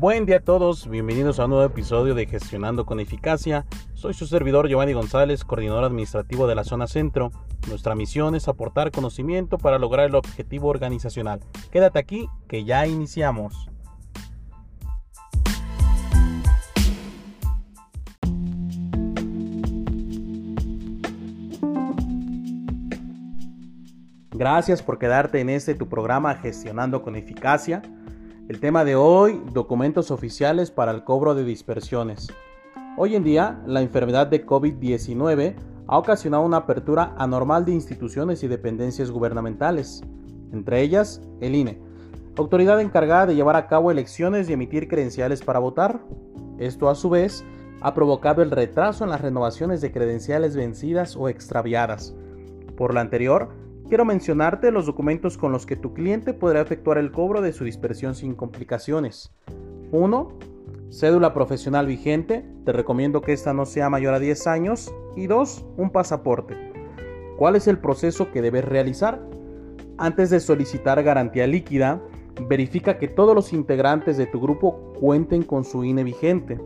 Buen día a todos, bienvenidos a un nuevo episodio de Gestionando con Eficacia. Soy su servidor Giovanni González, coordinador administrativo de la zona centro. Nuestra misión es aportar conocimiento para lograr el objetivo organizacional. Quédate aquí que ya iniciamos. Gracias por quedarte en este tu programa Gestionando con Eficacia. El tema de hoy, documentos oficiales para el cobro de dispersiones. Hoy en día, la enfermedad de COVID-19 ha ocasionado una apertura anormal de instituciones y dependencias gubernamentales, entre ellas el INE, autoridad encargada de llevar a cabo elecciones y emitir credenciales para votar. Esto a su vez ha provocado el retraso en las renovaciones de credenciales vencidas o extraviadas. Por lo anterior, Quiero mencionarte los documentos con los que tu cliente podrá efectuar el cobro de su dispersión sin complicaciones. 1. Cédula profesional vigente. Te recomiendo que esta no sea mayor a 10 años. Y 2. Un pasaporte. ¿Cuál es el proceso que debes realizar? Antes de solicitar garantía líquida, verifica que todos los integrantes de tu grupo cuenten con su INE vigente.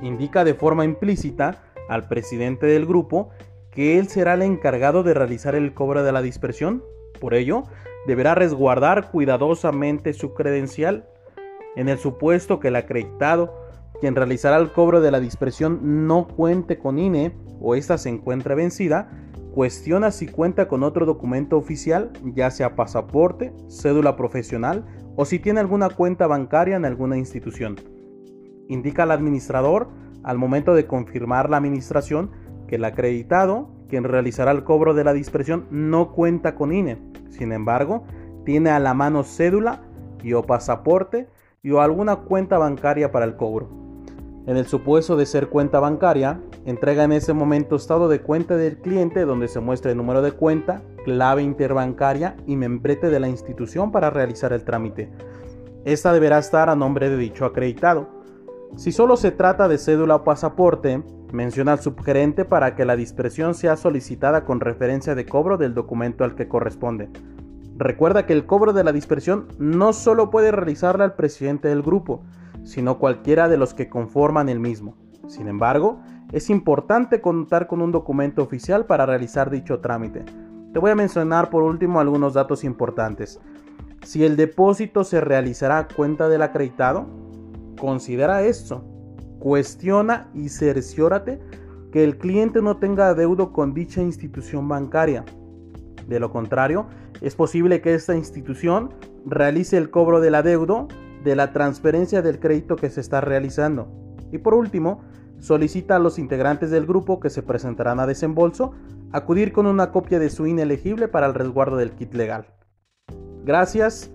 Indica de forma implícita al presidente del grupo que él será el encargado de realizar el cobro de la dispersión. Por ello, deberá resguardar cuidadosamente su credencial. En el supuesto que el acreditado, quien realizará el cobro de la dispersión, no cuente con INE o ésta se encuentre vencida, cuestiona si cuenta con otro documento oficial, ya sea pasaporte, cédula profesional o si tiene alguna cuenta bancaria en alguna institución. Indica al administrador, al momento de confirmar la administración, que el acreditado, quien realizará el cobro de la dispersión, no cuenta con INE. Sin embargo, tiene a la mano cédula y o pasaporte y o alguna cuenta bancaria para el cobro. En el supuesto de ser cuenta bancaria, entrega en ese momento estado de cuenta del cliente donde se muestra el número de cuenta, clave interbancaria y membrete de la institución para realizar el trámite. Esta deberá estar a nombre de dicho acreditado. Si solo se trata de cédula o pasaporte, Menciona al subgerente para que la dispersión sea solicitada con referencia de cobro del documento al que corresponde. Recuerda que el cobro de la dispersión no solo puede realizarla el presidente del grupo, sino cualquiera de los que conforman el mismo. Sin embargo, es importante contar con un documento oficial para realizar dicho trámite. Te voy a mencionar por último algunos datos importantes. Si el depósito se realizará a cuenta del acreditado, considera esto Cuestiona y cerciórate que el cliente no tenga deudo con dicha institución bancaria. De lo contrario, es posible que esta institución realice el cobro del adeudo de la transferencia del crédito que se está realizando. Y por último, solicita a los integrantes del grupo que se presentarán a desembolso acudir con una copia de su inelegible para el resguardo del kit legal. Gracias